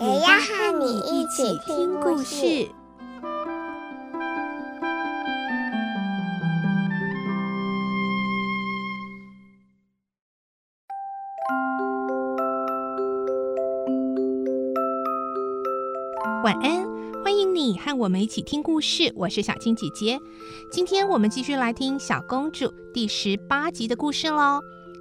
也要和你一起听故事。晚安，欢迎你和我们一起听故事。我是小青姐姐，今天我们继续来听《小公主》第十八集的故事喽。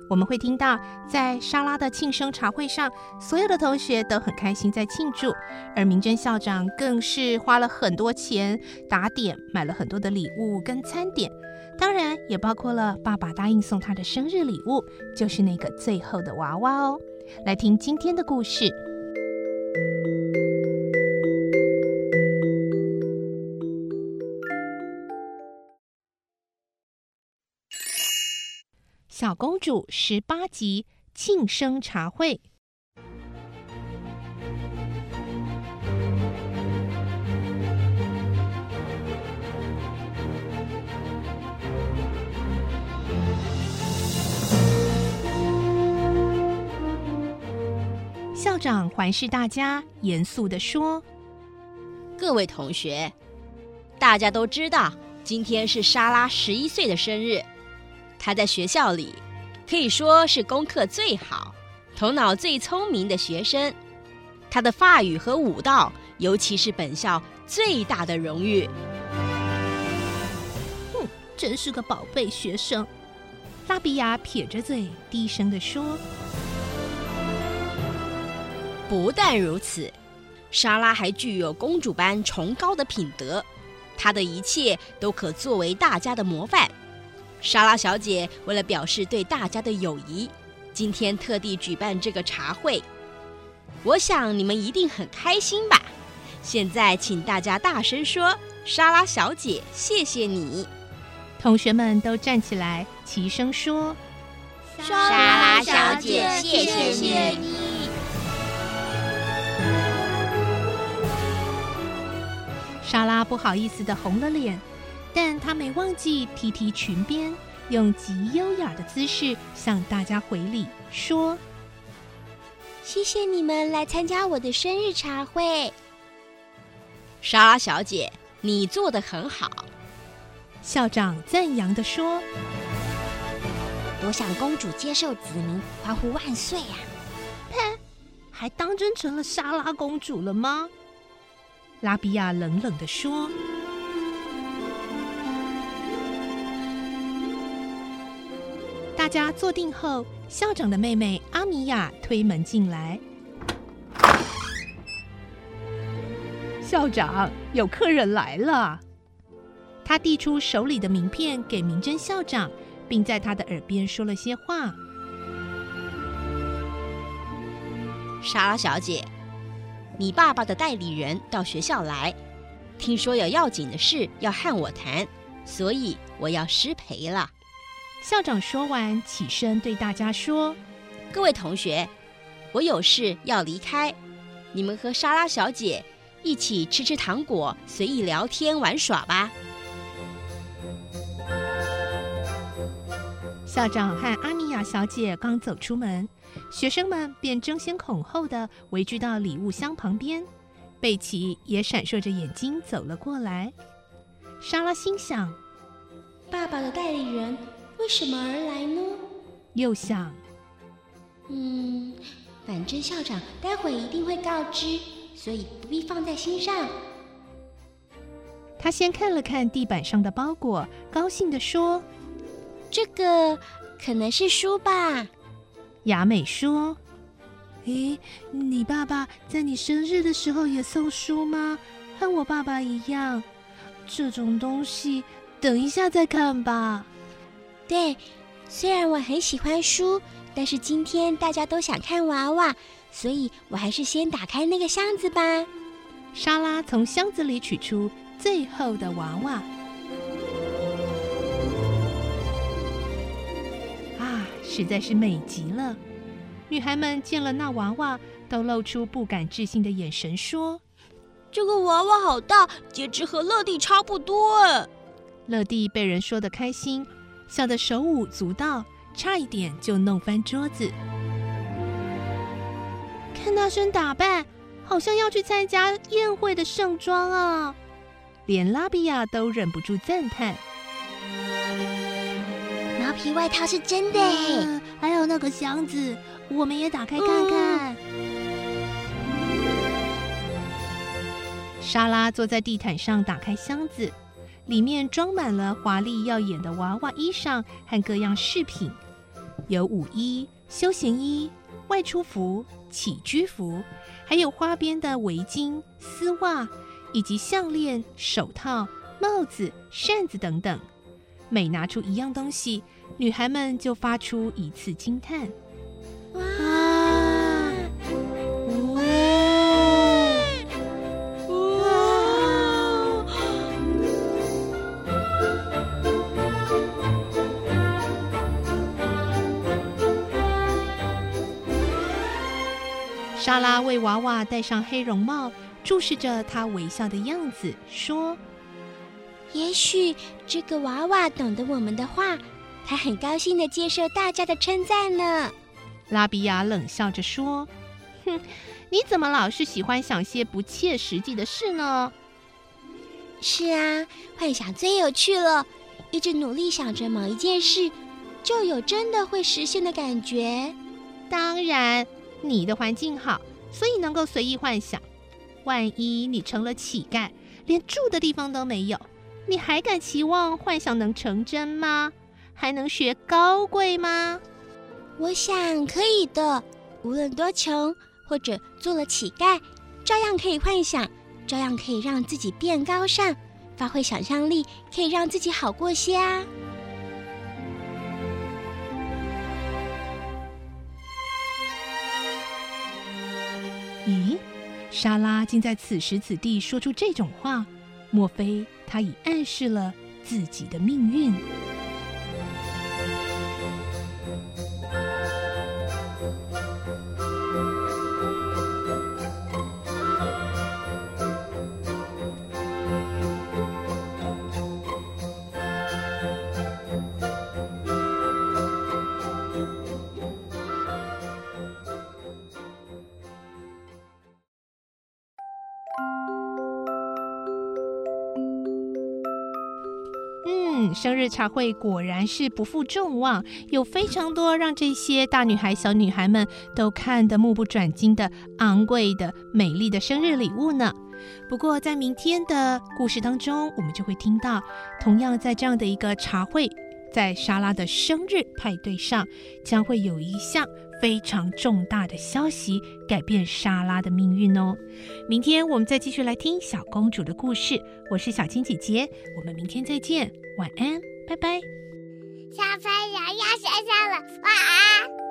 我们会听到，在莎拉的庆生茶会上，所有的同学都很开心在庆祝，而明珍校长更是花了很多钱打点，买了很多的礼物跟餐点，当然也包括了爸爸答应送他的生日礼物，就是那个最后的娃娃哦。来听今天的故事。小公主十八集庆生茶会。校长环视大家，严肃地说：“各位同学，大家都知道，今天是莎拉十一岁的生日。”他在学校里可以说是功课最好、头脑最聪明的学生。他的法语和舞蹈，尤其是本校最大的荣誉。哼，真是个宝贝学生。拉比亚撇着嘴，低声地说：“不但如此，莎拉还具有公主般崇高的品德。她的一切都可作为大家的模范。”莎拉小姐为了表示对大家的友谊，今天特地举办这个茶会。我想你们一定很开心吧？现在请大家大声说：“莎拉小姐，谢谢你！”同学们都站起来，齐声说：“莎拉小姐，谢谢你！”莎拉不好意思的红了脸。但他没忘记提提裙边，用极优雅的姿势向大家回礼，说：“谢谢你们来参加我的生日茶会。”莎拉小姐，你做的很好。校长赞扬的说：“多想公主接受子民欢呼万岁呀！”哼，还当真成了莎拉公主了吗？拉比亚冷冷的说。大家坐定后，校长的妹妹阿米娅推门进来。校长，有客人来了。他递出手里的名片给明珍校长，并在他的耳边说了些话。莎拉小姐，你爸爸的代理人到学校来，听说有要紧的事要和我谈，所以我要失陪了。校长说完，起身对大家说：“各位同学，我有事要离开，你们和莎拉小姐一起吃吃糖果，随意聊天玩耍吧。”校长和阿米娅小姐刚走出门，学生们便争先恐后的围聚到礼物箱旁边。贝奇也闪烁着眼睛走了过来。莎拉心想：“爸爸的代理人。”为什么而来呢？又想，嗯，反正校长待会一定会告知，所以不必放在心上。他先看了看地板上的包裹，高兴地说：“这个可能是书吧？”雅美说：“诶，你爸爸在你生日的时候也送书吗？和我爸爸一样。这种东西，等一下再看吧。”对，虽然我很喜欢书，但是今天大家都想看娃娃，所以我还是先打开那个箱子吧。莎拉从箱子里取出最后的娃娃。啊，实在是美极了！女孩们见了那娃娃，都露出不敢置信的眼神，说：“这个娃娃好大，简直和乐蒂差不多。”乐蒂被人说的开心，笑得手舞足蹈，差一点就弄翻桌子。看那身打扮，好像要去参加宴会的盛装啊！连拉比亚都忍不住赞叹：“毛皮外套是真的还有那个箱子，我们也打开看看。嗯”莎拉坐在地毯上，打开箱子。里面装满了华丽耀眼的娃娃衣裳和各样饰品，有舞衣、休闲衣、外出服、起居服，还有花边的围巾、丝袜，以及项链、手套、帽子、扇子等等。每拿出一样东西，女孩们就发出一次惊叹。莎拉为娃娃戴上黑绒帽，注视着她微笑的样子，说：“也许这个娃娃懂得我们的话，他很高兴的接受大家的称赞呢。”拉比亚冷笑着说：“哼，你怎么老是喜欢想些不切实际的事呢？”“是啊，幻想最有趣了，一直努力想着某一件事，就有真的会实现的感觉。”“当然。”你的环境好，所以能够随意幻想。万一你成了乞丐，连住的地方都没有，你还敢期望幻想能成真吗？还能学高贵吗？我想可以的。无论多穷，或者做了乞丐，照样可以幻想，照样可以让自己变高尚。发挥想象力，可以让自己好过些啊。莎拉竟在此时此地说出这种话，莫非她已暗示了自己的命运？嗯生日茶会果然是不负众望，有非常多让这些大女孩、小女孩们都看得目不转睛的昂贵的、美丽的生日礼物呢。不过，在明天的故事当中，我们就会听到，同样在这样的一个茶会，在莎拉的生日派对上，将会有一项非常重大的消息改变莎拉的命运哦。明天我们再继续来听小公主的故事。我是小青姐姐，我们明天再见。晚安，拜拜。小朋友要睡觉了，晚安。